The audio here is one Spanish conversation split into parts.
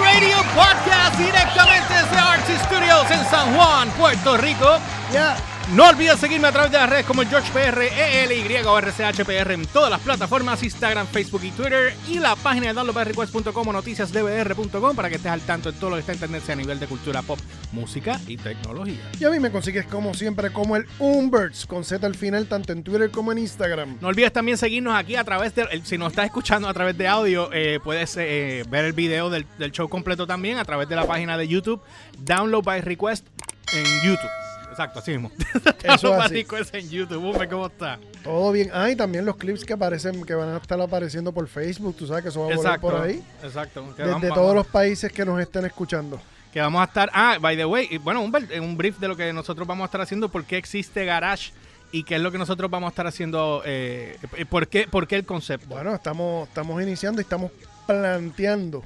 Radio Podcast directamente desde Artsy Studios en San Juan, Puerto Rico. Ya. No olvides seguirme a través de las redes como GeorgePR, ELY o RCHPR en todas las plataformas, Instagram, Facebook y Twitter. Y la página de downloadrequest.com o noticiasdbr.com para que estés al tanto de todo lo que está en tendencia a nivel de cultura pop, música y tecnología. Y a mí me consigues como siempre como el Umberts con Z al final tanto en Twitter como en Instagram. No olvides también seguirnos aquí a través de, si nos estás escuchando a través de audio, eh, puedes eh, ver el video del, del show completo también a través de la página de YouTube, Download by Request en YouTube. Exacto, así mismo. Download by así. Request en YouTube. ¿cómo está? Todo bien. Ah, y también los clips que aparecen, que van a estar apareciendo por Facebook. Tú sabes que eso va a volar por ahí. Exacto. Que Desde vamos- todos los países que nos estén escuchando. Que vamos a estar. Ah, by the way, bueno, un, un brief de lo que nosotros vamos a estar haciendo, por qué existe Garage y qué es lo que nosotros vamos a estar haciendo, eh, por, qué, por qué el concepto. Bueno, estamos, estamos iniciando y estamos planteando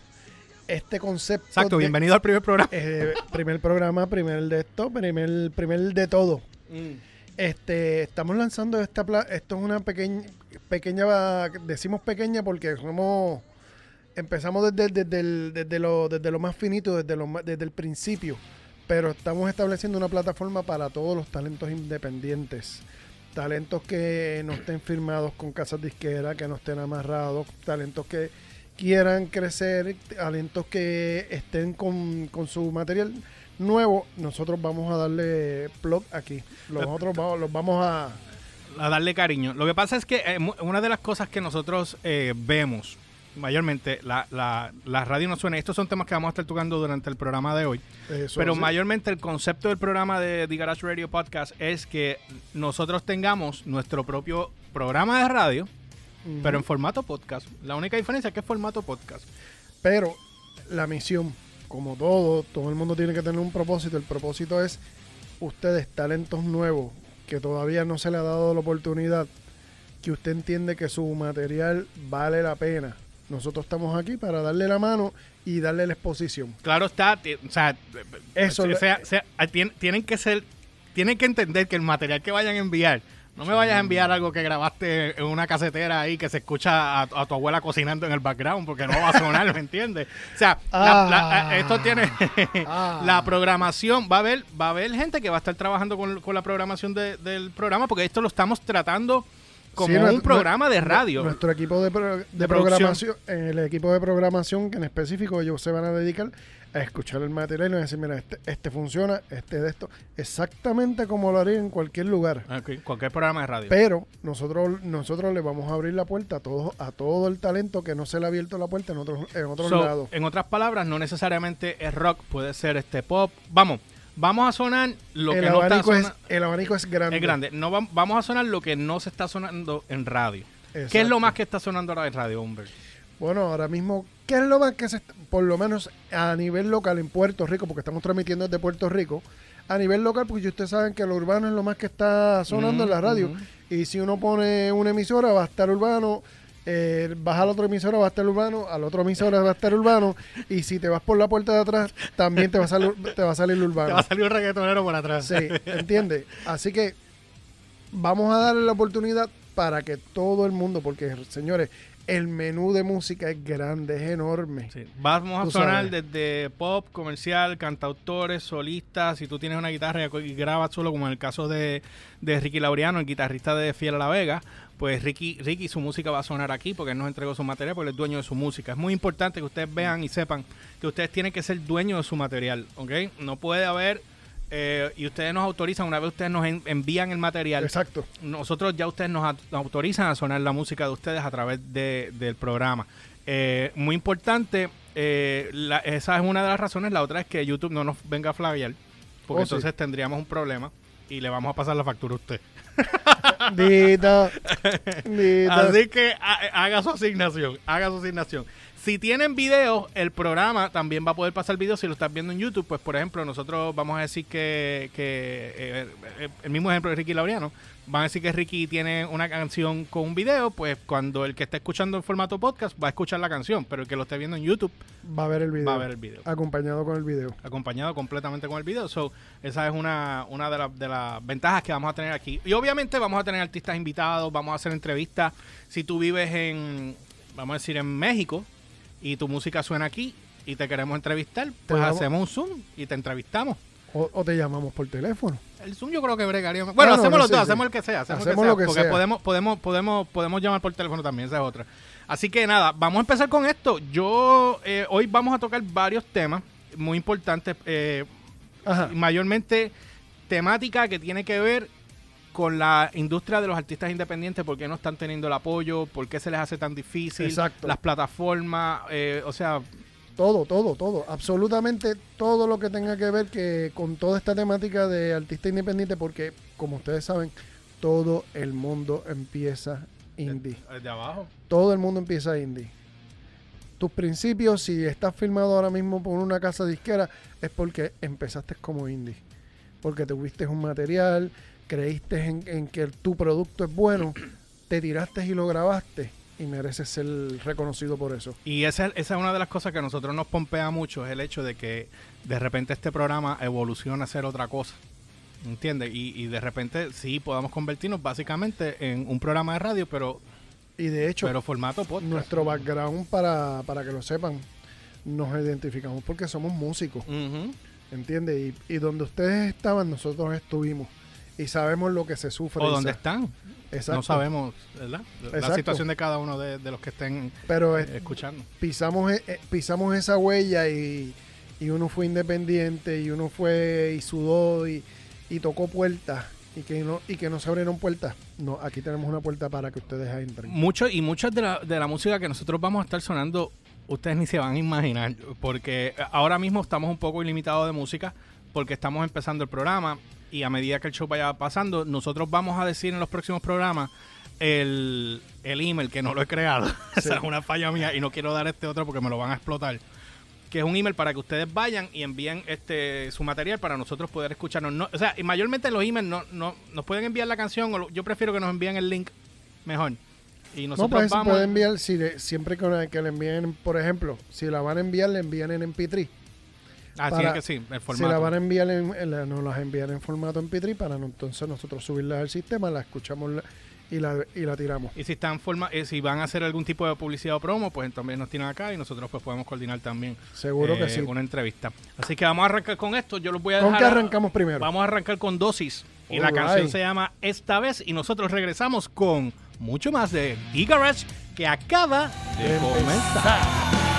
este concepto. Exacto, de- bienvenido al primer programa. eh, primer programa, primer de esto, primer, primer de todo. Este, estamos lanzando esta pla- esto es una pequeña pequeña decimos pequeña porque somos empezamos desde, desde, el- desde lo, desde lo más finito, desde lo desde el principio, pero estamos estableciendo una plataforma para todos los talentos independientes. Talentos que no estén firmados con casas disqueras, que no estén amarrados, talentos que quieran crecer, talentos que estén con, con su material nuevo, nosotros vamos a darle plug aquí. Nosotros vamos, los vamos a... a darle cariño. Lo que pasa es que eh, una de las cosas que nosotros eh, vemos, mayormente, la, la, la radio no suena. Estos son temas que vamos a estar tocando durante el programa de hoy. eso, pero sí. mayormente el concepto del programa de The Garage Radio Podcast es que nosotros tengamos nuestro propio programa de radio, Pero en formato podcast. La única diferencia es que es formato podcast. Pero la misión, como todo, todo el mundo tiene que tener un propósito. El propósito es ustedes, talentos nuevos, que todavía no se le ha dado la oportunidad, que usted entiende que su material vale la pena. Nosotros estamos aquí para darle la mano y darle la exposición. Claro está, o sea, Eso o le- sea, sea, tien- tienen que ser, tienen que entender que el material que vayan a enviar, no me vayas a enviar algo que grabaste en una casetera ahí que se escucha a, a tu abuela cocinando en el background porque no va a sonar, ¿me entiendes? O sea, la- la- Ah. esto tiene Ah. la programación, va a haber, va a haber gente que va a estar trabajando con, con la programación de- del programa porque esto lo estamos tratando como Sí, un nuestro- programa de radio. Nuestro equipo de, pro- de programación, el equipo de programación que en específico ellos se van a dedicar a escuchar el material y van a decir, mira, este, este funciona, este de esto, exactamente como lo haría en cualquier lugar. Ok, cualquier programa de radio. Pero nosotros nosotros le vamos a abrir la puerta a todo, a todo el talento que no se le ha abierto la puerta en otros en otros So, lados. En otras palabras, no necesariamente es rock, puede ser este pop. Vamos, vamos a sonar lo El que no está sonando. el abanico es grande. Es grande. No va- vamos a sonar lo que no se está sonando en radio. ¿Qué es lo más que está sonando ahora en radio, Humber? Bueno, ahora mismo, ¿qué es lo más que se está- por lo menos a nivel local en Puerto Rico, porque estamos transmitiendo desde Puerto Rico, a nivel local, porque ustedes saben que lo urbano es lo más que está sonando en la radio. Y si uno pone una emisora, va a estar urbano. Eh, vas a la otra emisora, va a estar urbano. A la otra emisora va a estar urbano. Y si te vas por la puerta de atrás, también te va a salir, te va a salir urbano. Te va a salir un reggaetonero por atrás. Sí, ¿entiendes? Así que vamos a darle la oportunidad para que todo el mundo, porque señores, el menú de música es grande, es enorme. Sí. Vamos a sonar desde pop, comercial, cantautores, solistas. Si tú tienes una guitarra y grabas solo, como en el caso de, de Ricky Laureano, el guitarrista de Fiel a la Vega, pues Ricky, Ricky su música va a sonar aquí porque él nos entregó su material, porque él es dueño de su música. Es muy importante que ustedes vean y sepan que ustedes tienen que ser dueños de su material, ¿ok? No puede haber, eh, y ustedes nos autorizan, una vez ustedes nos en- envían el material, Exacto. nosotros ya ustedes nos, a- nos autorizan a sonar la música de ustedes a través de- del programa. Eh, muy importante, eh, la- esa es una de las razones. La otra es que YouTube no nos venga a flaguear, porque Oh, sí. entonces tendríamos un problema y le vamos a pasar la factura a usted. Así que ha- haga su asignación, haga su asignación. Si tienen videos, el programa también va a poder pasar video si lo estás viendo en YouTube. Pues, por ejemplo, nosotros vamos a decir que, que eh, eh, el mismo ejemplo de Ricky Laureano, van a decir que Ricky tiene una canción con un video, pues cuando el que está escuchando en formato podcast va a escuchar la canción, pero el que lo esté viendo en YouTube Va a ver el video. va a ver el video Acompañado con el video. acompañado completamente con el video. So, esa es una, una de, las- de las ventajas que vamos a tener aquí. Y obviamente vamos a tener artistas invitados, vamos a hacer entrevistas. Si tú vives en, vamos a decir, en México y tu música suena aquí, y te queremos entrevistar, pues vamos- hacemos un Zoom y te entrevistamos. O, o te llamamos por teléfono. El Zoom yo creo que bregaría. Bueno, Bueno, hacemos los sí, dos, sí. hacemos el que sea, hacemos, Hacemos el lo que sea, porque sea. podemos podemos podemos podemos llamar por teléfono también, esa es otra. Así que nada, vamos a empezar con esto. Yo eh, hoy vamos a tocar varios temas muy importantes, eh, mayormente temática que tiene que ver con la industria de los artistas independientes, por qué no están teniendo el apoyo, por qué se les hace tan difícil, Exacto. las plataformas, eh, o sea, Todo, todo, todo. Absolutamente todo lo que tenga que ver que con toda esta temática de artista independiente, porque como ustedes saben, todo el mundo empieza indie. eh, de abajo. Todo el mundo empieza indie. Tus principios, si estás filmado ahora mismo por una casa disquera, es porque empezaste como indie. Porque tuviste un material, creíste en, en que tu producto es bueno, te tiraste y lo grabaste y mereces ser reconocido por eso. Y esa, esa es una de las cosas que a nosotros nos pompea mucho, es el hecho de que de repente este programa evoluciona a ser otra cosa. ¿Entiendes? Y, y de repente sí podamos convertirnos básicamente en un programa de radio, pero, Y de hecho, pero formato podcast. nuestro background, para, para que lo sepan, nos identificamos porque somos músicos, Ujú. ¿entiendes? Y, y donde ustedes estaban, nosotros estuvimos. Y sabemos lo que se sufre. O dónde están. Exacto. No sabemos, ¿verdad? La Exacto. situación de cada uno de, de los que estén Pero es- eh, escuchando. pisamos, e- eh, pisamos esa huella y, y uno fue independiente y uno fue y sudó y, y tocó puertas y que no y que no se abrieron puertas. No, aquí tenemos una puerta para que ustedes entren. Mucho, y muchas de la, de la música que nosotros vamos a estar sonando, ustedes ni se van a imaginar, porque ahora mismo estamos un poco ilimitados de música, porque estamos empezando el programa, y a medida que el show vaya pasando, nosotros vamos a decir en los próximos programas el, el email, que no lo he creado, esa es una falla mía, y no quiero dar este otro porque me lo van a explotar. Que es un email para que ustedes vayan y envíen este su material para nosotros poder escucharnos. No, o sea, y mayormente los emails no, no, nos pueden enviar la canción, o lo- yo prefiero que nos envíen el link mejor. Y No, nosotros pues se vamos. puede enviar, si le- siempre que, que le envíen, por ejemplo, si la van a enviar, le envían en MP3. Ah, sí, para- es que sí, el Si formato. la van a enviar, en, en la- nos las envían en formato MP3 para no- entonces nosotros subirla al sistema, la escuchamos la- y, la, y la tiramos. Y si están forma, eh, si van a hacer algún tipo de publicidad o promo, pues también nos tienen acá y nosotros pues podemos coordinar también Seguro que eh, sí. una entrevista. Así que vamos a arrancar con esto. Yo los voy a ¿Con dejar. qué a- arrancamos primero? Vamos a arrancar con dosis. Y la canción se llama Esta vez. Y nosotros regresamos con mucho más de E-Garage que acaba de De comenzar.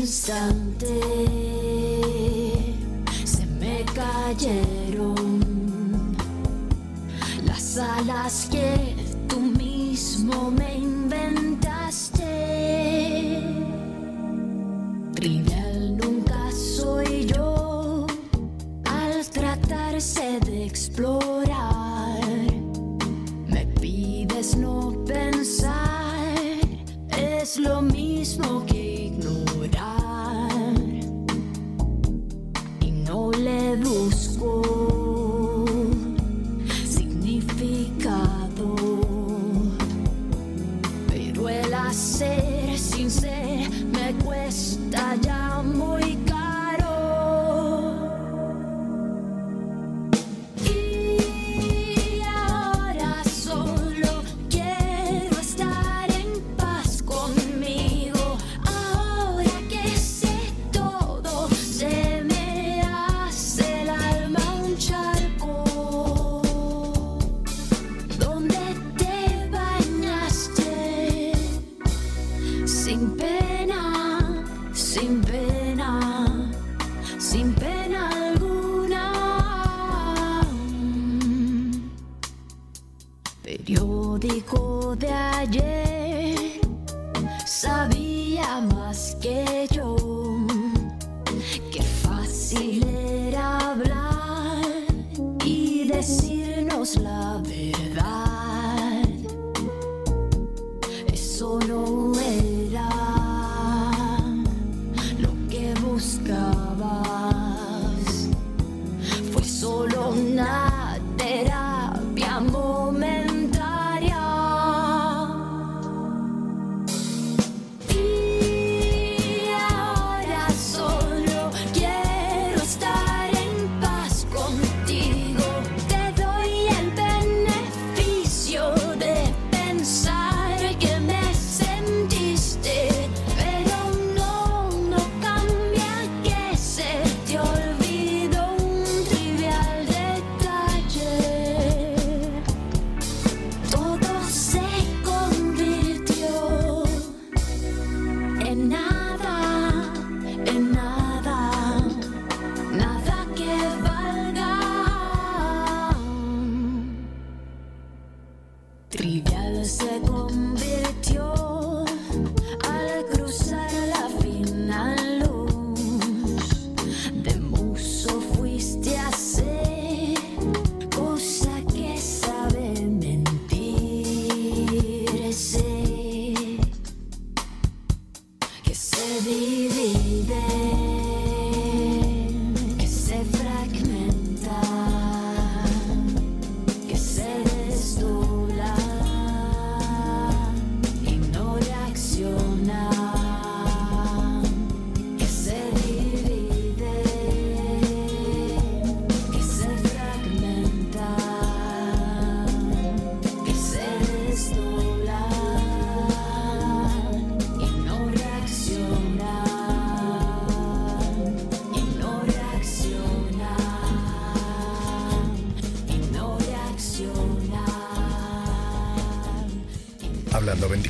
Instante se me cayeron las alas que tú mismo me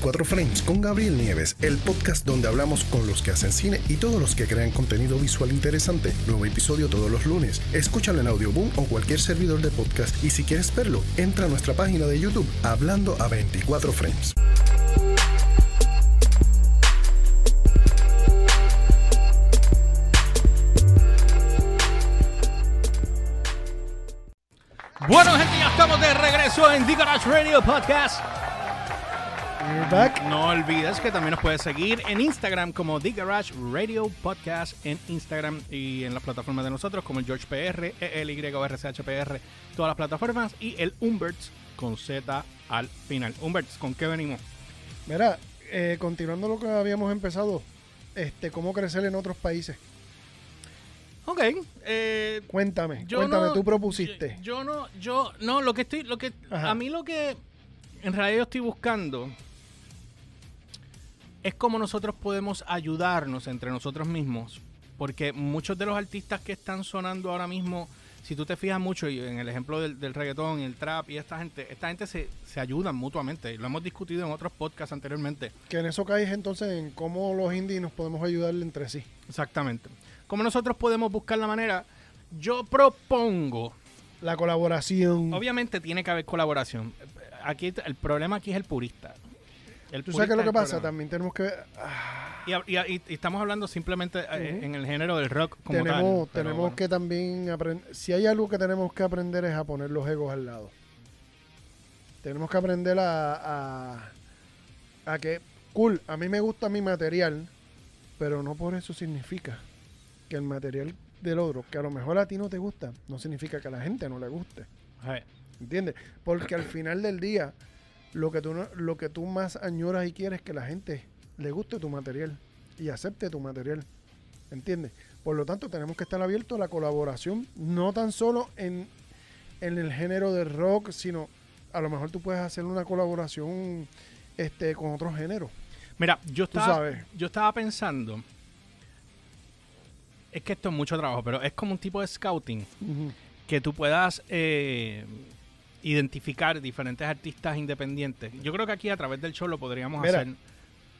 24 Frames con Gabriel Nieves, el podcast donde hablamos con los que hacen cine y todos los que crean contenido visual interesante. Nuevo episodio todos los lunes. Escúchalo en Audioboom o cualquier servidor de podcast y si quieres verlo, entra a nuestra página de YouTube Hablando a 24 Frames. Bueno, gente, estamos de regreso en The Garage Radio Podcast. We're back. No olvides que también nos puedes seguir en Instagram como The Garage Radio Podcast en Instagram y en las plataformas de nosotros como el George PR, ELY o RCHPR, todas las plataformas y el Umberts con Z al final. Umberts, ¿con qué venimos? Mira, eh, continuando lo que habíamos empezado, este, cómo crecer en otros países. Ok. eh, Cuéntame, cuéntame, no- tú propusiste. Yo, yo no, yo, no, lo que estoy, lo que, Ajá. a mí lo que en realidad yo estoy buscando es cómo nosotros podemos ayudarnos entre nosotros mismos. Porque muchos de los artistas que están sonando ahora mismo, si tú te fijas mucho y en el ejemplo del, del reggaetón y el trap y esta gente, esta gente se, se ayudan mutuamente. Lo hemos discutido en otros podcasts anteriormente. Que en eso caes entonces en cómo los indies nos podemos ayudar entre sí. Exactamente. Cómo nosotros podemos buscar la manera. Yo propongo La colaboración. Obviamente tiene que haber colaboración. Aquí el problema aquí es el purista. El ¿Tú sabes qué es lo que pasa? También tenemos que... ah, Y, y- y- y estamos hablando simplemente eh, en el género del rock como tenemos tal. tenemos bueno. que también aprender... Si hay algo que tenemos que aprender es a poner los egos al lado. Tenemos que aprender a, a, a que, cool, a mí me gusta mi material, pero no por eso significa que el material del otro, que a lo mejor a ti no te gusta, no significa que a la gente no le guste. ¿Entiendes? Porque al final del día, lo que tú lo que tú más añoras y quieres es que la gente le guste tu material y acepte tu material. ¿Entiendes? Por lo tanto, tenemos que estar abiertos a la colaboración, no tan solo en, en el género de rock, sino a lo mejor tú puedes hacer una colaboración este con otros géneros. Mira, yo estaba, sabes. yo estaba pensando. Es que esto es mucho trabajo, pero es como un tipo de scouting que tú puedas eh, identificar diferentes artistas independientes. Yo creo que aquí a través del show lo podríamos Mira, hacer.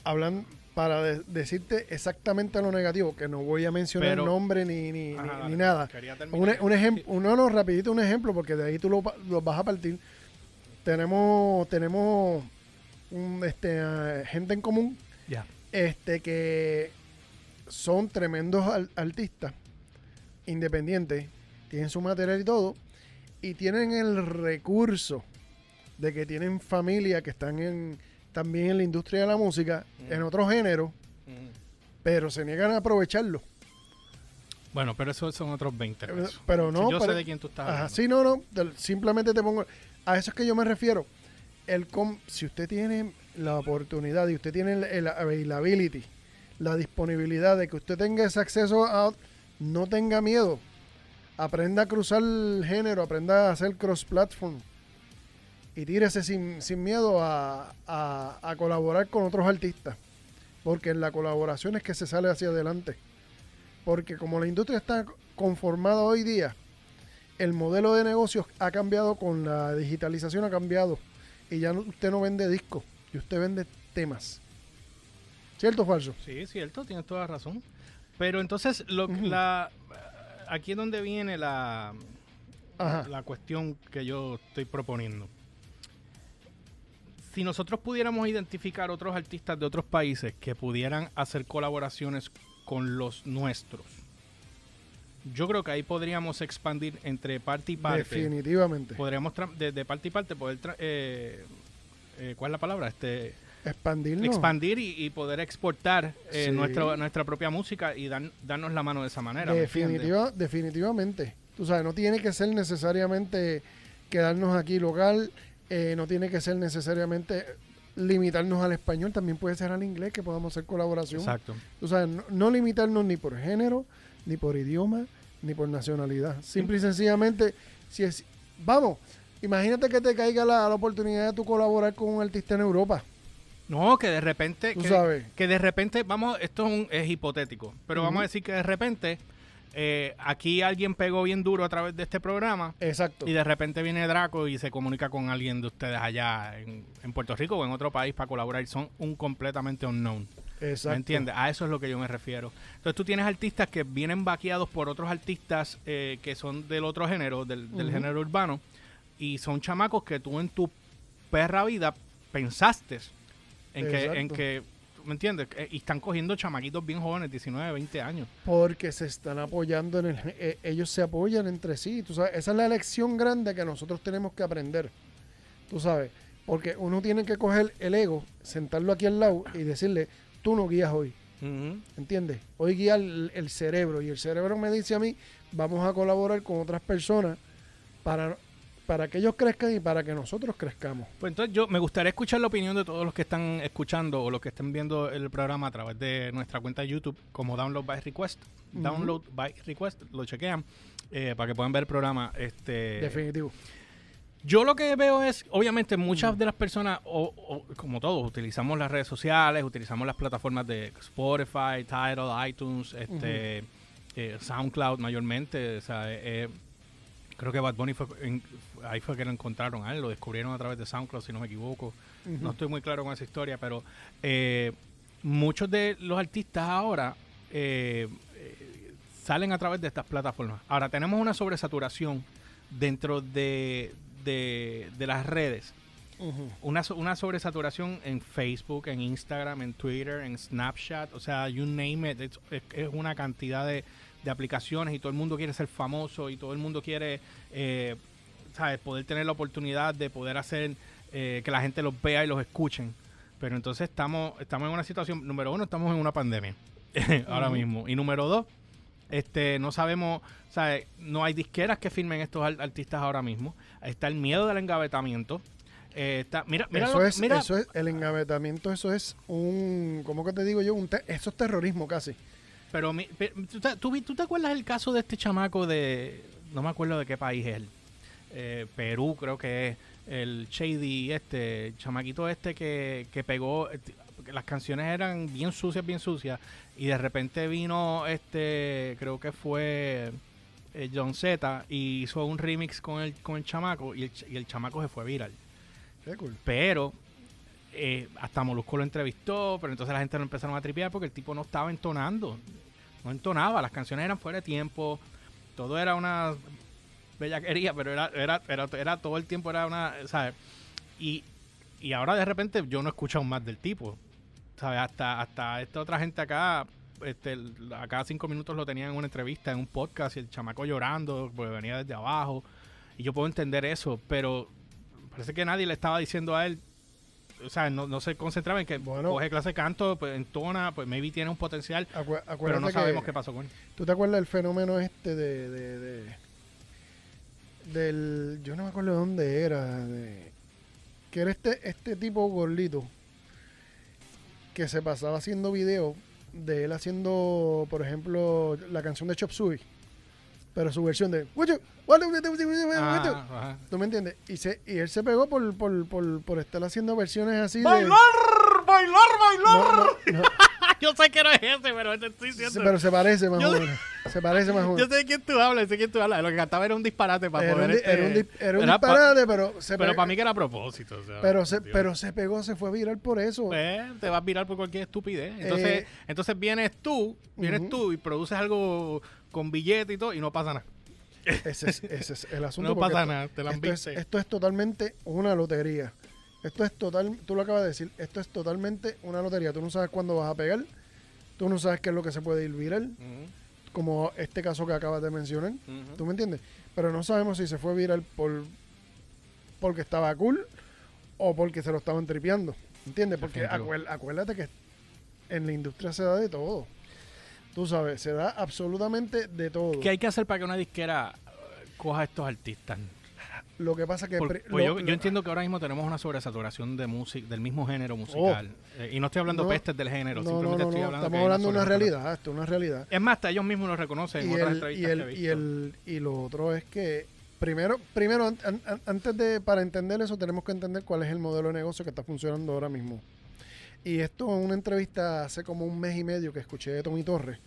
Hablan para de- decirte exactamente lo negativo, que no voy a mencionar Pero- nombre ni, ni, Ajá, ni- dale. ni nada. Quería terminar. Un, un ejemplo, no, no, rapidito un ejemplo, porque de ahí tú lo, vas a partir. Tenemos, tenemos un, este, eh, gente en común Ya. este, que son tremendos al- artistas, independientes, tienen su material y todo, y tienen el recurso de que tienen familia que están en, también en la industria de la música, en otro género, pero se niegan a aprovecharlo. Bueno, pero esos son otros 20 Eh, pesos. Pero no. yo pero- sé de quién tú estás Ajá, hablando. sí, no, no. simplemente te pongo. A eso es que yo me refiero. El com- si usted tiene la oportunidad y usted tiene el availability, la disponibilidad de que usted tenga ese acceso a. No tenga miedo. Aprenda a cruzar el género, aprenda a hacer cross-platform. Y tírese sin, sin miedo a, a- a colaborar con otros artistas. Porque en la colaboración es que se sale hacia adelante. Porque como la industria está conformada hoy día, el modelo de negocios ha cambiado con la digitalización, ha cambiado. Y ya no- usted no vende discos, y usted vende temas. ¿Cierto o falso? Sí, cierto, tienes toda la razón. Pero entonces, lo, Ujú. la, aquí es donde viene la, Ajá. la cuestión que yo estoy proponiendo. Si nosotros pudiéramos identificar otros artistas de otros países que pudieran hacer colaboraciones con los nuestros, yo creo que ahí podríamos expandir entre parte y parte. Definitivamente. Podríamos, de, de parte y parte, poder... eh, eh, ¿Cuál es la palabra? Este, Expandirnos. expandir y, y poder exportar eh, Sí. nuestro- nuestra propia música y dan- darnos la mano de esa manera. Definitiva, definitivamente. Tú sabes, no tiene que ser necesariamente quedarnos aquí local, eh, no tiene que ser necesariamente limitarnos al español, también puede ser al inglés que podamos hacer colaboración. Exacto. Tú sabes, no, no limitarnos ni por género, ni por idioma, ni por nacionalidad. Simple y sencillamente, si es, vamos, imagínate que te caiga la, la oportunidad de tú colaborar con un artista en Europa. No, que de repente, Tú que, sabes. que de repente, vamos, esto es, un, es hipotético, pero vamos a decir que de repente eh, aquí alguien pegó bien duro a través de este programa Exacto. y de repente viene Draco y se comunica con alguien de ustedes allá en, en Puerto Rico o en otro país para colaborar. Son un completamente unknown. Exacto. ¿Me entiendes? A eso es lo que yo me refiero. Entonces tú tienes artistas que vienen vaqueados por otros artistas eh, que son del otro género, del, del género urbano, y son chamacos que tú en tu perra vida pensaste en que, en que, ¿me entiendes? Eh, Y están cogiendo chamaquitos bien jóvenes, 19, 20 años. Porque se están apoyando en el, eh, ellos se apoyan entre sí, tú sabes, esa es la lección grande que nosotros tenemos que aprender. Tú sabes, porque uno tiene que coger el ego, sentarlo aquí al lado y decirle, tú no guías hoy, ¿entiendes? Hoy guía el, el cerebro y el cerebro me dice a mí, vamos a colaborar con otras personas para para que ellos crezcan y para que nosotros crezcamos. Pues entonces yo me gustaría escuchar la opinión de todos los que están escuchando o los que estén viendo el programa a través de nuestra cuenta de YouTube como Download by Request. Download by Request, lo chequean eh, para que puedan ver el programa. Este, Definitivo. Yo lo que veo es, obviamente, muchas de las personas, o, o como todos, utilizamos las redes sociales, utilizamos las plataformas de Spotify, Tidal, iTunes, este, eh, SoundCloud mayormente. O sea, eh, creo que Bad Bunny fue, en- ahí fue que lo encontraron a él, lo descubrieron a través de SoundCloud, si no me equivoco. No estoy muy claro con esa historia, pero eh, muchos de los artistas ahora eh, eh, salen a través de estas plataformas. Ahora, tenemos una sobresaturación dentro de, de, de las redes. Una, una sobresaturación en Facebook, en Instagram, en Twitter, en Snapchat, o sea, you name it, es una cantidad de, de aplicaciones y todo el mundo quiere ser famoso y todo el mundo quiere, eh, ¿sabes? Poder tener la oportunidad de poder hacer eh, que la gente los vea y los escuchen. Pero entonces estamos, estamos en una situación, número uno, estamos en una pandemia ahora mismo. Y número dos, este, no sabemos, ¿sabes? No hay disqueras que firmen estos artistas ahora mismo. Está el miedo del engavetamiento. Eh, está, mira, mira, eso, lo- es, mira- eso es, el engavetamiento, eso es un, ¿cómo que te digo yo? Un te- eso es terrorismo casi. Pero, mi- pe- ¿tú, te- tú te acuerdas el caso de este chamaco de, no me acuerdo de qué país es él, Eh, Perú creo que es, el Shady, este, chamaquito este que, que pegó, las canciones eran bien sucias, bien sucias, y de repente vino este, creo que fue eh, John Z, y hizo un remix con el, con el chamaco, y el, y el chamaco se fue viral. Qué cool. Pero eh, hasta Molusco lo entrevistó, pero entonces la gente lo empezaron a tripear porque el tipo no estaba entonando. No entonaba, las canciones eran fuera de tiempo, todo era una bellaquería, pero era, era, era, era todo el tiempo era una, ¿sabes? Y, y ahora de repente yo no he escuchado más del tipo. ¿Sabes? Hasta, hasta esta otra gente acá, este, a cada cinco minutos lo tenían en una entrevista, en un podcast, y el chamaco llorando, porque venía desde abajo. Y yo puedo entender eso, pero parece que nadie le estaba diciendo a él, o sea, no, no se concentraba en que Bueno. coge clase de canto, pues entona, pues maybe tiene un potencial, Acu- pero no sabemos que, qué pasó con él. ¿Tú te acuerdas del fenómeno este de, de, de- del yo no me acuerdo de dónde era, de- que era este este tipo gordito que se pasaba haciendo videos de él haciendo, por ejemplo, la canción de Chop Suey, pero su versión de Ah. ¿Tú me entiendes? Y, se, y él se pegó por, por, por, por estar haciendo versiones así de... ¡Bailar! ¡Bailar! ¡Bailar! No, no, no. Yo sé que no es ese, pero te estoy Sí, diciendo. pero se parece más Yo o menos. Se parece más o Yo menos. sé de quién tú hablas, sé de quién tú hablas. Lo que cantaba era un disparate para Era poder. un, este, era un di- era un era pa- disparate, pero se pero pe- para mí que era a propósito. o sea, pero se, Dios. pero se pegó, se fue viral por eso. Pues, te vas a virar por cualquier estupidez. Entonces, Eh, entonces vienes tú, vienes tú y produces algo con billete y todo y no pasa nada. Ese es, ese es el asunto. No pasa esto- nada, te la esto es, esto es totalmente una lotería. Esto es total, tú lo acabas de decir, esto es totalmente una lotería. Tú no sabes cuándo vas a pegar, tú no sabes qué es lo que se puede ir viral, como este caso que acabas de mencionar. ¿Tú me entiendes? Pero no sabemos si se fue viral por porque estaba cool o porque se lo estaban tripeando. ¿Entiendes? Porque acuérdate que en la industria se da de todo. Tú sabes, se da absolutamente de todo. ¿Qué hay que hacer para que una disquera eh, coja a estos artistas? Lo que pasa que... Por- pri- pues lo- yo, entiendo que ahora mismo tenemos una sobresaturación de música, del mismo género musical. Eh, y no estoy hablando No, pestes del género, No, simplemente no, estoy hablando estamos que hablando de una realidad, esto es una realidad. Es más, hasta ellos mismos lo reconocen en Y otras el, entrevistas y, que he el, visto. y, el, y lo otro es que primero, primero an- an- an- antes de, para entender eso, tenemos que entender cuál es el modelo de negocio que está funcionando ahora mismo. Y esto en una entrevista hace como un mes y medio que escuché de Tommy Torres,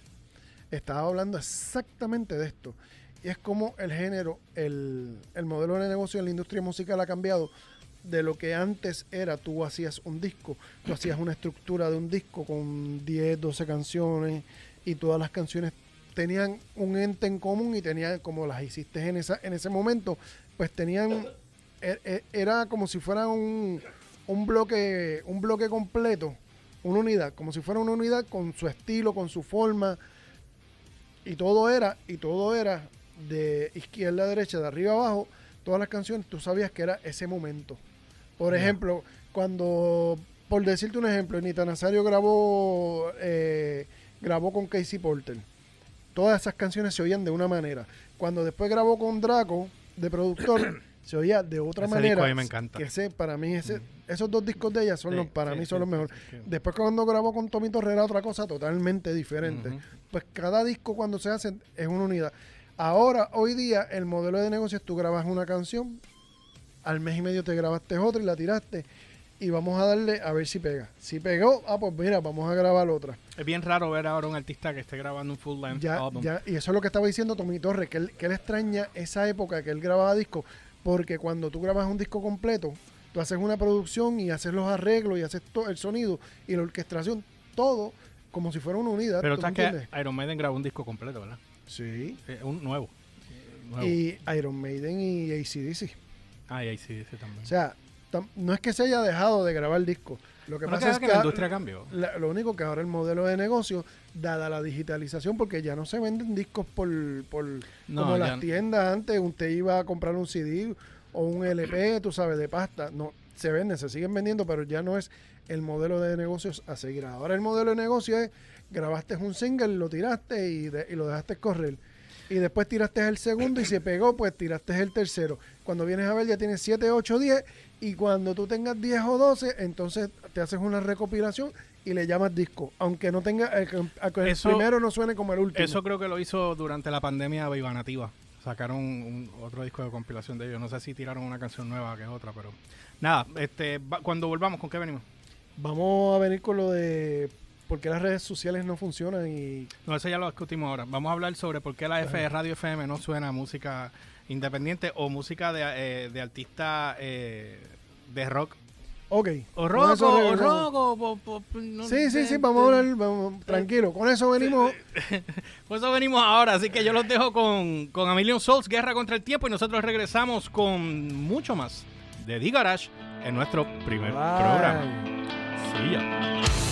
estaba hablando exactamente de esto. Y es como el género, el, el modelo de negocio en la industria musical ha cambiado de lo que antes era, tú hacías un disco, tú hacías una estructura de un disco con 10, 12 canciones y todas las canciones tenían un ente en común y tenían, como las hiciste en, esa, en ese momento, pues tenían, e- e- era como si fuera un, un bloque, un bloque completo, una unidad, como si fuera una unidad con su estilo, con su forma, y todo era, y todo era de izquierda a derecha, de arriba a abajo, todas las canciones, tú sabías que era ese momento. Por ejemplo, cuando, por decirte un ejemplo, Nita Nazario grabó, eh, grabó con Casey Porter. Todas esas canciones se oían de una manera. Cuando después grabó con Draco, de productor, se oía de otra Ese manera. disco a mí me encanta. Que ese, para mí, ese, esos dos discos de ella son Sí, los, para sí, mí sí, son los mejores. Después cuando grabó con Tommy Torrera otra cosa totalmente diferente. Pues cada disco cuando se hace es una unidad. Ahora, hoy día, el modelo de negocio es tú grabas una canción, al mes y medio te grabaste otra y la tiraste y vamos a darle a ver si pega. Si pegó, ah, pues mira, vamos a grabar otra. Es bien raro ver ahora un artista que esté grabando un full length Ya, album. ya, y eso es lo que estaba diciendo Tommy Torres, que él, que él extraña esa época que él grababa discos, porque cuando tú grabas un disco completo, tú haces una producción y haces los arreglos y haces todo el sonido y la orquestación, todo como si fuera una unidad. Pero ¿tú me sabes que? Iron Maiden grabó un disco completo, ¿verdad? Sí. Eh, un nuevo. nuevo. Y Iron Maiden y ACDC. Ah, y sí también. O sea, no es que se haya dejado de grabar discos. Lo que Bueno, pasa es que la industria cambió. la- lo único que ahora el modelo de negocio, dada la digitalización, porque ya no se venden discos por, por No, como las tiendas antes, usted iba a comprar un CD o un LP, tú sabes, de pasta. No, se venden, se siguen vendiendo, pero ya no es el modelo de negocios a seguir. Ahora el modelo de negocio es, grabaste un single, lo tiraste y, de- y lo dejaste correr. Y después tiraste el segundo y se pegó, pues tiraste el tercero. Cuando vienes a ver ya tienes 7, 8, 10 y cuando tú tengas 10 o 12, entonces te haces una recopilación y le llamas disco. Aunque no tenga, eh, el Eso- primero no suene como el último. Eso creo que lo hizo durante la pandemia Viva Nativa. Sacaron un, otro disco de compilación de ellos. No sé si tiraron una canción nueva que es otra, pero nada. Este, cuando volvamos, ¿con qué venimos? Vamos a venir con lo de por qué las redes sociales no funcionan y No, eso ya lo discutimos ahora. Vamos a hablar sobre por qué la F Radio FM no suena música independiente o música de, eh, de artista eh, de rock. ok. O con rock, o, rock, o- o- o- no Sí, sí, sí, vamos a hablar, vamos, tranquilo. Con eso venimos. Por eso venimos ahora, así que yo los dejo con, con A Million Souls, Guerra contra el Tiempo, y nosotros regresamos con mucho más de The Garage en nuestro primer programa. Sí, ya.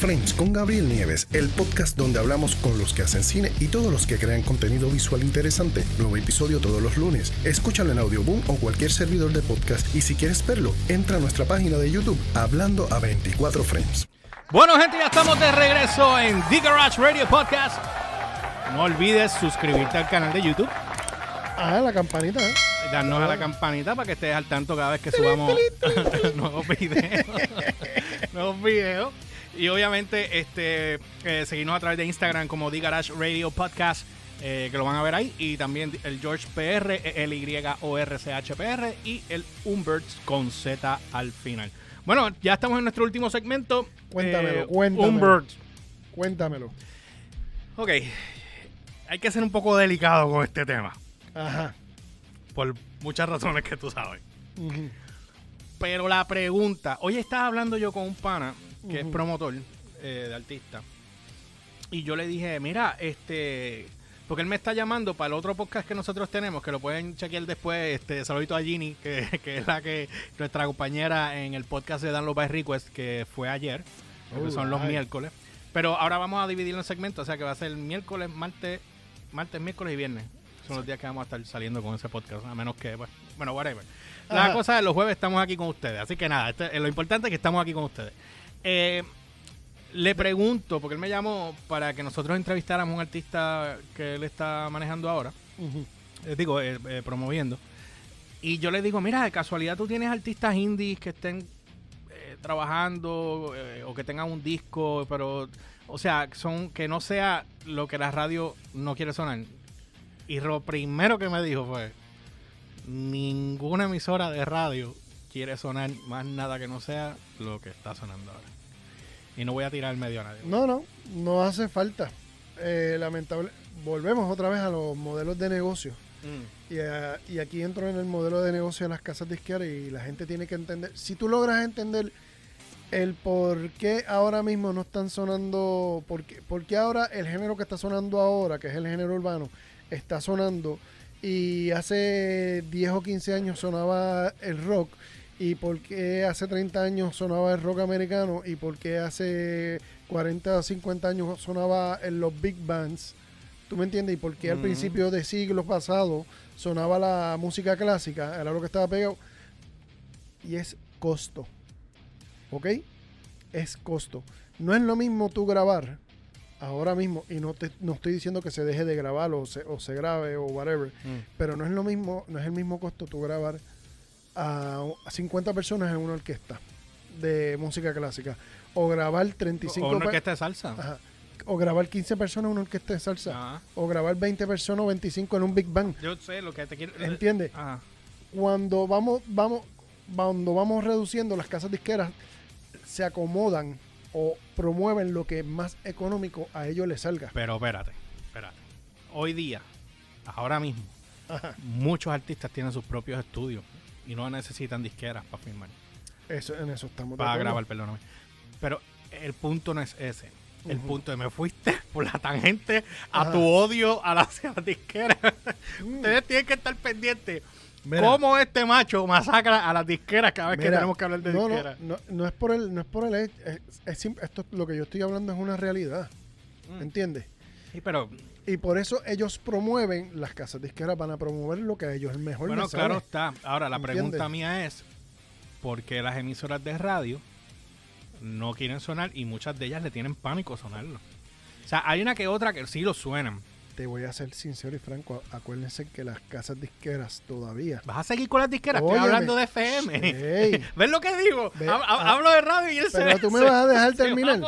Frames con Gabriel Nieves, el podcast donde hablamos con los que hacen cine y todos los que crean contenido visual interesante. Nuevo episodio todos los lunes. Escúchalo en Audioboom o cualquier servidor de podcast. Y si quieres verlo, entra a nuestra página de YouTube Hablando a 24 Frames. Bueno, gente, ya estamos de regreso en The Garage Radio Podcast. No olvides suscribirte al canal de YouTube, Ah, la campanita. ¿eh? darnos a la campanita para que estés al tanto cada vez que subamos nuevos videos. nuevos videos. Y obviamente, este, eh, seguirnos a través de Instagram como The Garage Radio Podcast, eh, que lo van a ver ahí. Y también el George PR, el Y-O-R-C-H-P-R y el Umberts con Z al final. Bueno, ya estamos en nuestro último segmento. Cuéntamelo, Eh, cuéntamelo. Umberts. Cuéntamelo. Ok, hay que ser un poco delicado con este tema, Ajá. por muchas razones que tú sabes. Pero la pregunta, hoy estaba hablando yo con un pana que es promotor eh, de artista, y yo le dije, mira, este, porque él me está llamando para el otro podcast que nosotros tenemos, que lo pueden chequear después, este, saludito a Ginny, que, que es la que, nuestra compañera en el podcast de Dan By Request, que fue ayer, que son los miércoles. Pero ahora vamos a dividirlo en segmentos, o sea que va a ser miércoles, martes, martes, miércoles y viernes. Son los días que vamos a estar saliendo con ese podcast, a menos que, pues, bueno, whatever. La Ajá. cosa es, los jueves estamos aquí con ustedes, así que nada, este- lo importante es que estamos aquí con ustedes. Eh, le pregunto, porque él me llamó para que nosotros entrevistáramos a un artista que él está manejando ahora, eh, digo, eh, eh, promoviendo. Y yo le digo, mira, de casualidad tú tienes artistas indies que estén eh, trabajando o que tengan un disco, pero, o sea, son que no sea lo que la radio no quiere sonar. Y lo primero que me dijo fue, ninguna emisora de radio quiere sonar más nada que no sea lo que está sonando ahora. Y no voy a tirar medio a nadie. No, no, no hace falta. Eh, lamentable. Volvemos otra vez a los modelos de negocio. Mm. Y, a- y aquí entro en el modelo de negocio de las casas disqueras y la gente tiene que entender. Si tú logras entender el por qué ahora mismo no están sonando, por qué, por qué ahora el género que está sonando ahora, que es el género urbano, está sonando y hace 10 o 15 años sonaba el rock y por qué hace 30 años sonaba el rock americano y por qué hace 40 o 50 años sonaba en los big bands. ¿Tú me entiendes? Y por qué al principio de siglos pasados sonaba la música clásica, era lo que estaba pegado. Y es costo. ¿Ok? Es costo. No es lo mismo tú grabar ahora mismo, y no, te, no estoy diciendo que se deje de grabar o se, o se grabe o whatever, Mm. pero no es lo mismo, no es el mismo costo tú grabar a, a 50 personas en una orquesta de música clásica o grabar 35 O una orquesta de salsa. Ajá. o grabar 15 personas en una orquesta de salsa Ajá. o grabar 20 personas o 25 en un big bang. Yo sé lo que te quiero. ¿Entiendes? Ajá. Cuando vamos vamos cuando vamos reduciendo las casas disqueras se acomodan o promueven lo que es más económico a ellos les salga. Pero espérate, espérate. Hoy día, ahora mismo, Ajá. muchos artistas tienen sus propios estudios y no necesitan disqueras para filmar, Eso en eso estamos para grabar, perdóname. Pero el punto no es ese. El punto es me fuiste por la tangente a Ajá. tu odio a las, a disqueras. Mm. Ustedes tienen que estar pendientes. Mira. ¿Cómo este macho masacra a las disqueras cada vez que tenemos que hablar de no, disqueras? no, no es por el no es por el es, es esto lo que yo estoy hablando es una realidad, Mm. ¿entiendes? Sí, pero Y por eso ellos promueven, las casas disqueras van a promover lo que a ellos es mejor Bueno, les claro está. Ahora, la ¿Entiendes? pregunta mía es, ¿por qué las emisoras de radio no quieren sonar y muchas de ellas le tienen pánico sonarlo. O sea, hay una que otra que sí lo suenan. Te voy a ser sincero y franco. Acuérdense que las casas disqueras todavía. ¿Vas a seguir con las disqueras? Estoy hablando de FM. Ey. ¿Ves lo que digo? Ve- ah, Hablo de radio y él se pero tú me vas a dejar terminar.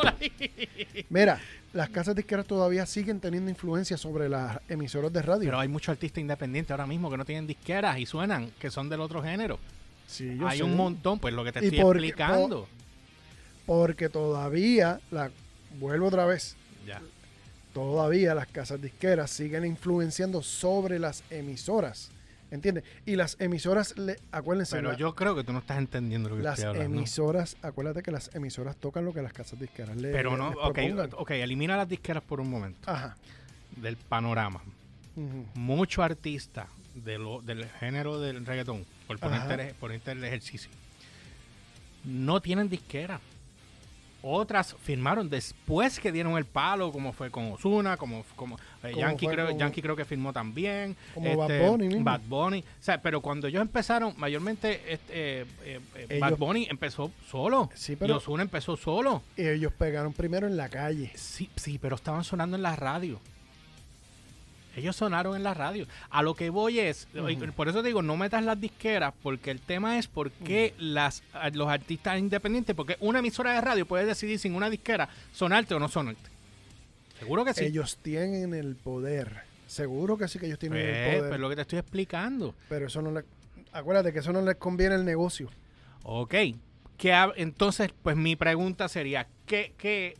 Mira, las casas disqueras todavía siguen teniendo influencia sobre las emisoras de radio. Pero hay muchos artistas independientes ahora mismo que no tienen disqueras y suenan, que son del otro género. Sí, yo hay sé. un montón, pues lo que te Y estoy porque- explicando. Porque todavía, la, vuelvo otra vez, Ya. todavía las casas disqueras siguen influenciando sobre las emisoras. ¿Entiendes? Y las emisoras, le, acuérdense, Pero la- yo creo que tú no estás entendiendo lo que las estoy hablando. emisoras, acuérdate que las emisoras tocan lo que las casas disqueras le Pero no, les ok, ok, elimina las disqueras por un momento Ajá. del panorama. Ujú. Muchos artistas de lo- del género del reggaetón, por ponerte, Ajá. el- ponerte el ejercicio, no tienen disquera. Otras firmaron después que dieron el palo, como fue con Osuna, como, como, eh, Yankee, creo, con- Yankee creo que firmó también. Como Bad Bunny mismo. Bad Bunny. O sea, pero cuando ellos empezaron, mayormente este, eh, eh, eh, Bad Bunny empezó solo. Sí, pero- Y Ozuna empezó solo. Y ellos pegaron primero en la calle. Sí, sí, pero estaban sonando en la radio. Ellos sonaron en la radio. A lo que voy es, por eso digo, no metas las disqueras, porque el tema es por qué las, los artistas independientes, porque una emisora de radio puede decidir sin una disquera sonarte o no sonarte. Seguro que sí. Ellos tienen el poder. Seguro que sí que ellos tienen Pues, el poder. pues lo que te estoy explicando. Pero eso no le... Acuérdate que eso no les conviene el negocio. Ok. ¿Qué hab- entonces, pues mi pregunta sería, ¿qué, qué,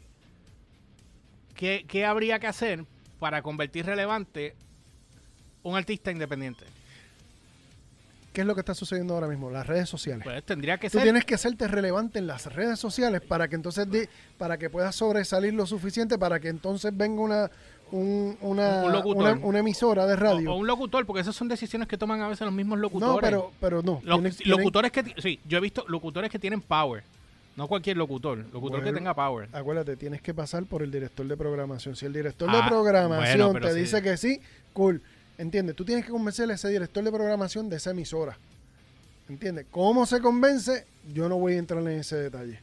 qué, qué habría que hacer para convertir relevante un artista independiente? ¿Qué es lo que está sucediendo ahora mismo? Las redes sociales. Pues tendría que Tú ser... tienes que hacerte relevante en las redes sociales para que entonces para que puedas sobresalir lo suficiente para que entonces venga una un- una, Un una, una emisora de radio. o un locutor, porque esas son decisiones que toman a veces los mismos locutores. no, pero pero no. Los- Tienen- sí, tienen- locutores que... Sí, yo he visto locutores que tienen power. No cualquier locutor. Locutor que tenga power. Acuérdate, tienes que pasar por el director de programación. Si el director Ah, de programación bueno, pero te sí. dice que sí, cool. ¿Entiendes? Tú tienes que convencer a ese director de programación de esa emisora. ¿Entiendes? ¿Cómo se convence? Yo no voy a entrar en ese detalle.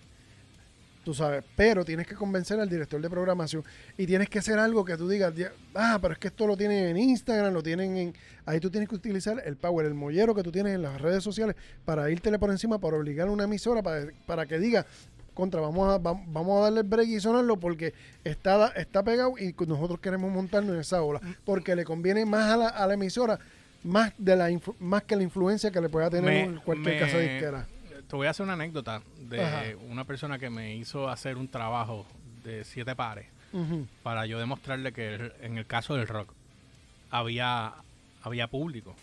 Tú sabes, pero tienes que convencer al director de programación y tienes que hacer algo que tú digas, "Ya- ah, pero es que esto lo tienen en Instagram, lo tienen en... Ahí tú tienes que utilizar el power, el mollero que tú tienes en las redes sociales para írtele por encima, para obligar a una emisora para, para que diga, contra, vamos a, vam- vamos a darle el break y sonarlo porque está, está pegado y nosotros queremos montarnos en esa ola, porque le conviene más a la, a la emisora, más, de la más que la influencia que le pueda tener Me- cualquier me- casa disquera. Te voy a hacer una anécdota de Ajá. una persona que me hizo hacer un trabajo de siete pares para yo demostrarle que el- en el caso del rock había, había público.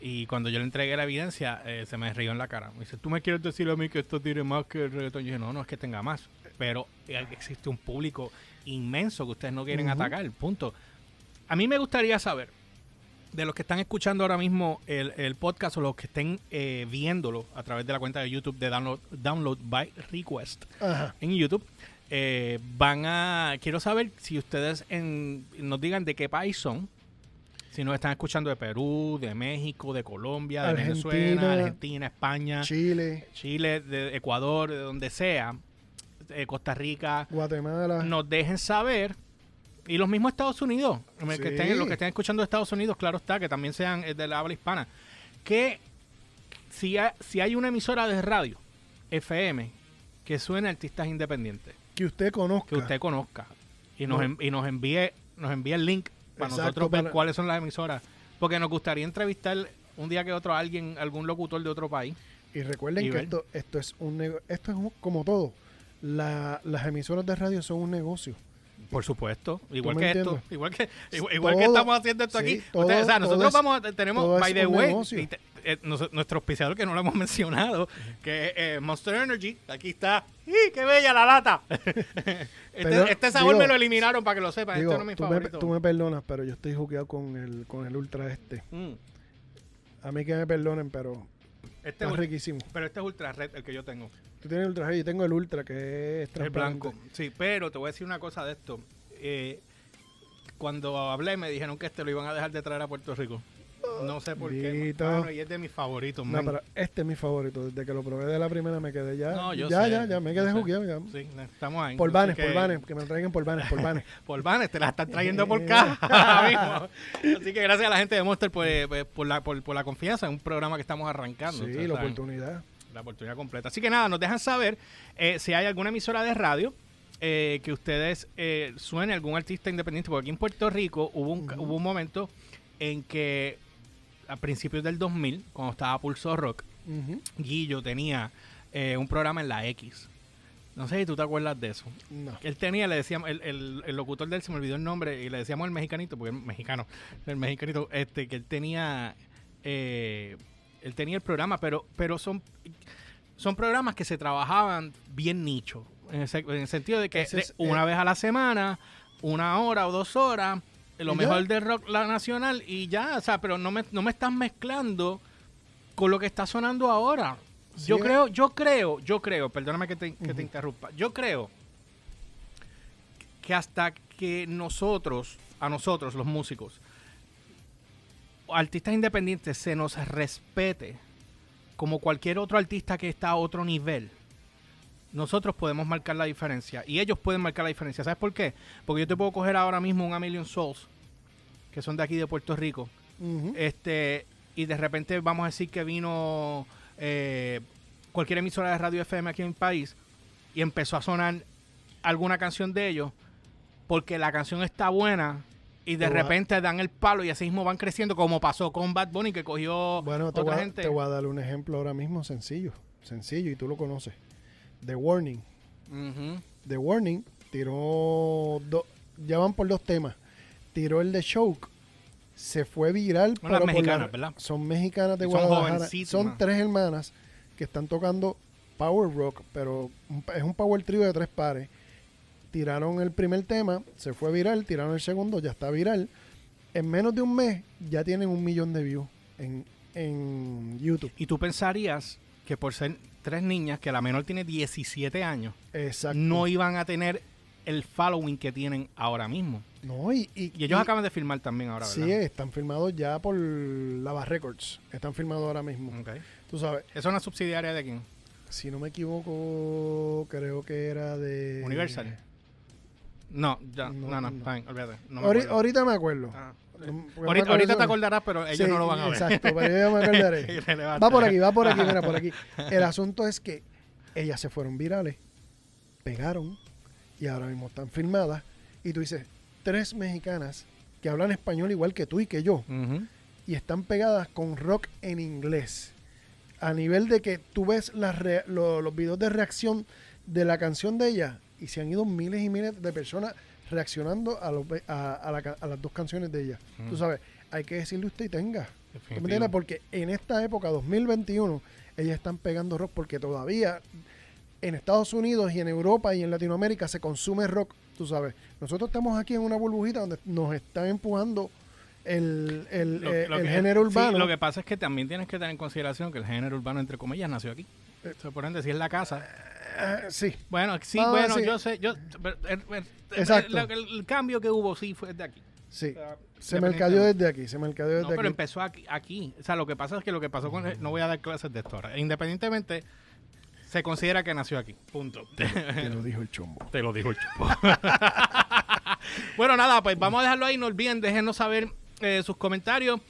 Y cuando yo le entregué la evidencia, eh, se me rió en la cara. Me dice, ¿tú me quieres decir a mí que esto tiene más que el reggaetón? Yo dije, no, no es que tenga más. Pero existe un público inmenso que ustedes no quieren Ujú. atacar. Punto. A mí me gustaría saber, de los que están escuchando ahora mismo el, el podcast o los que estén eh, viéndolo a través de la cuenta de YouTube de Download, Download by Request Ajá. en YouTube, eh, van a... Quiero saber si ustedes en- nos digan de qué país son. Si nos están escuchando de Perú, de México, de Colombia, de Argentina. Venezuela, Argentina, España, Chile, Chile, de Ecuador, de donde sea, eh, Costa Rica, Guatemala. nos dejen saber. Y los mismos Estados Unidos, que Sí. estén, los que estén escuchando de Estados Unidos, claro está, que también sean eh, de la habla hispana, que si hay, si hay una emisora de radio, FM, que suene artistas independientes, que usted conozca. que usted conozca, y nos, No. y nos envíe nos envíe el link para Exacto, nosotros ver para- cuáles son las emisoras, porque nos gustaría entrevistar un día que otro a alguien, algún locutor de otro país. Y recuerden Y que esto, esto es un esto es un- como todo. La- las emisoras de radio son un negocio. Por supuesto, igual que esto, igual que igual, igual que estamos haciendo esto sí, aquí. todo- Ustedes, o sea, nosotros es- vamos, a- tenemos, by the way, y te- eh, nos- nuestro auspiciador que no lo hemos mencionado, que es eh, Monster Energy, aquí está. ¡Y qué bella la lata! este, Pero, este sabor digo- me lo eliminaron para que lo sepan, Digo, este no es mi tú, me, tú me perdonas, pero yo estoy jugueado con el, con el ultra este. Mm, A mí que me perdonen, pero este está es, riquísimo. pero este es ultra red, el que yo tengo. Tú tienes el ultra red, yo tengo el ultra que es El transparente. blanco. Sí, pero te voy a decir una cosa de esto. Eh, cuando hablé me dijeron que este lo iban a dejar de traer a Puerto Rico. No sé por qué. Mano, y es de mis favoritos, No, man. pero este es mi favorito. Desde que lo probé de la primera me quedé ya. No, yo ya, sé, ya, ya, me quedé jugueado. Ya. Sí, estamos ahí. Por vanes, Así por que- vanes, que me traigan por vanes, por vanes. Por vanes, te la están trayendo por caja ahora mismo. Así que gracias a la gente de Monster por, eh, por, la, por, por la confianza en un programa que estamos arrancando. sí, la saben. oportunidad. La oportunidad completa. Así que nada, nos dejan saber eh, si hay alguna emisora de radio eh, que ustedes eh, suene algún artista independiente. Porque aquí en Puerto Rico hubo un, hubo un momento en que a principios del 2000, cuando estaba Pulso Rock, Ujú. Guillo tenía eh, un programa en la X. No sé si tú te acuerdas de eso. No. Él tenía, le decíamos, el, el, el locutor de él se me olvidó el nombre y le decíamos el mexicanito, porque es mexicano, el mexicanito, este, que él tenía, eh, él tenía el programa, pero, pero son, son programas que se trabajaban bien nicho, en el, se- en el sentido de que de una eh, vez a la semana, una hora o dos horas, lo ¿Y mejor ya? de rock la nacional y ya, o sea, pero no me, no me estás mezclando con lo que está sonando ahora. Yo Sí, creo, yo creo, yo creo, perdóname que te, que te interrumpa, yo creo que hasta que nosotros, a nosotros los músicos, artistas independientes, se nos respete como cualquier otro artista que está a otro nivel, nosotros podemos marcar la diferencia y ellos pueden marcar la diferencia. ¿Sabes por qué? Porque yo te puedo coger ahora mismo un A Million Souls, que son de aquí de Puerto Rico, este y de repente vamos a decir que vino eh, cualquier emisora de radio FM aquí en el país y empezó a sonar alguna canción de ellos porque la canción está buena y de a- repente dan el palo y así mismo van creciendo como pasó con Bad Bunny que cogió Bueno, te otra voy, a, gente te voy a dar un ejemplo ahora mismo sencillo. Sencillo, y tú lo conoces. The Warning. The Warning tiró. do- ya van por dos temas. Tiró el de Choke. Se fue viral. Las la- mexicanas, ¿verdad? Son mexicanas de son Guadalajara. Son tres hermanas que están tocando Power Rock, pero es un Power Trio de tres pares. Tiraron el primer tema, se fue viral. Tiraron el segundo, ya está viral. En menos de un mes ya tienen un millón de views en, en YouTube. y tú pensarías que por ser tres niñas que la menor tiene 17 años Exacto. no iban a tener el following que tienen ahora mismo No, y, y, y ellos y- acaban de filmar también ahora Sí, están filmados ya por Lava Records. Están filmados ahora mismo. Ok. Tú sabes, ¿Es una subsidiaria de quién? si no me equivoco, creo que era de... Universal. No, ya, No, no, no, olvídate. No me ahorita me acuerdo. Ah. Me Ahorita, te acordarás, pero ellos Sí, no lo van a ver. Exacto, pero yo me acordaré. Va por aquí, va por aquí, mira, por aquí. El asunto es que ellas se fueron virales, pegaron y ahora mismo están filmadas. Y tú dices, tres mexicanas que hablan español igual que tú y que yo. Y están pegadas con rock en inglés. A nivel de que tú ves las re- lo- los videos de reacción de la canción de ella y se han ido miles y miles de personas reaccionando a, ve- a, a la a las dos canciones de ella. Tú sabes, hay que decirle usted y tenga. ¿Tú me entiendes? Porque en esta época, 2021, ellas están pegando rock porque todavía en Estados Unidos y en Europa y en Latinoamérica se consume rock, tú sabes. Nosotros estamos aquí en una burbujita donde nos están empujando el, el, Lo- eh, lo el que- género sí, urbano. lo que pasa es que también tienes que tener en consideración que el género urbano, entre comillas, nació aquí. Eh. O sea, por ende, si es la casa. Ah, sí, Bueno, sí, Ah, bueno, sí. yo sé, yo, el- Exacto. el- cambio que hubo sí fue de aquí. sí. O sea, Se mercadeó desde aquí, se mercadeó desde No, pero aquí. empezó aquí, aquí. O sea, lo que pasa es que lo que pasó con... No voy a dar clases de esto ahora. Independientemente, se considera que nació aquí. Punto. Te lo dijo el chombo. Te lo dijo el chupo. bueno, nada, pues vamos a dejarlo ahí. No olviden, déjenos saber eh, sus comentarios.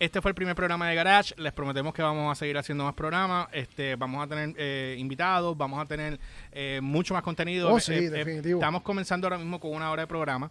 Este fue el primer programa de Garage. Les prometemos que vamos a seguir haciendo más programas. Este, vamos a tener eh, invitados, vamos a tener eh, mucho más contenido. Oh, Eh, sí, eh, definitivo. estamos comenzando ahora mismo con una hora de programa.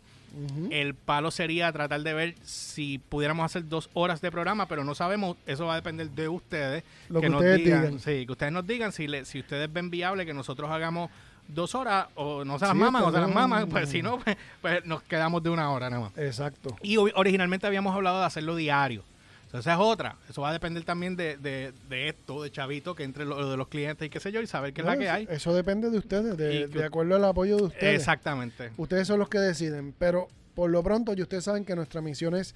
El palo sería tratar de ver si pudiéramos hacer dos horas de programa, pero no sabemos. Eso va a depender de ustedes. Lo que nos ustedes digan, digan. Sí, que ustedes nos digan si, le- si ustedes ven viable que nosotros hagamos dos horas o no se las Sí, maman o se las maman. Pues si no, pues, pues nos quedamos de una hora nada más. Exacto. Y originalmente habíamos hablado de hacerlo diario. Sea, esa es otra. Eso va a depender también de, de, de esto, de Chavito, que entre lo de los clientes y qué sé yo, y saber qué es la que hay. Eso depende de ustedes, de, Y que- de acuerdo al apoyo de ustedes. Exactamente. Ustedes son los que deciden, pero por lo pronto y ustedes saben que nuestra misión es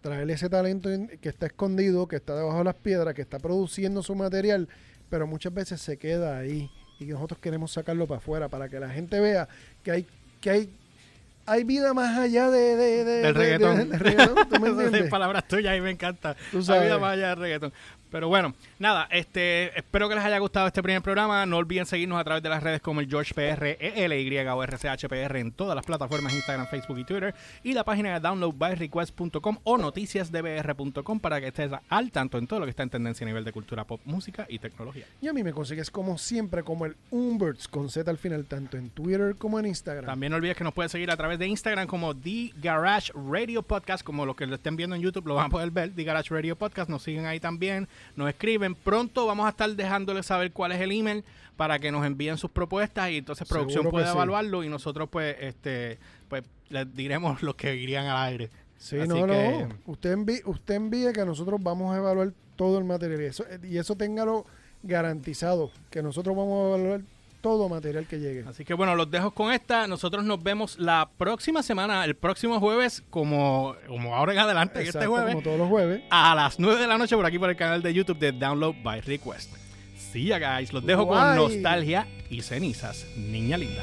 traerle ese talento que está escondido, que está debajo de las piedras, que está produciendo su material, pero muchas veces se queda ahí y que nosotros queremos sacarlo para afuera para que la gente vea que hay que hay hay vida más allá de, de- de- Del de- reggaetón. de- reggaetón, ¿tú me entiendes? palabras tuyas y me encanta. Sabes. vida más allá del reggaetón. Pero bueno, nada, este, espero que les haya gustado este primer programa. No olviden seguirnos a través de las redes como el George PR, ELY o RCHPR en todas las plataformas Instagram, Facebook y Twitter. Y la página de downloadbyrequest.com o noticiasdbr.com para que estés al tanto en todo lo que está en tendencia a nivel de cultura pop, música y tecnología. Y a mí me consigues como siempre, como el Umberts con Z al final, tanto en Twitter como en Instagram. También no olvides que nos puedes seguir a través de Instagram como The Garage Radio Podcast, como los que lo estén viendo en YouTube lo van a poder ver, The Garage Radio Podcast, nos siguen ahí también, nos escriben. Pronto vamos a estar dejándoles saber cuál es el email para que nos envíen sus propuestas y entonces producción puede sí. evaluarlo y nosotros pues este pues les diremos los que irían al aire. Sí, Así no, que- no. Usted envíe, usted envíe que nosotros vamos a evaluar todo el material. Y eso, y eso téngalo garantizado, que nosotros vamos a evaluar todo material que llegue. Así que bueno, los dejo con esta. Nosotros nos vemos la próxima semana, el próximo jueves, como, como ahora en adelante, este jueves. como todos los jueves. a las 9 de la noche por aquí por el canal de YouTube de Download by Request. Sí, ya guys, los dejo con nostalgia y cenizas, niña linda.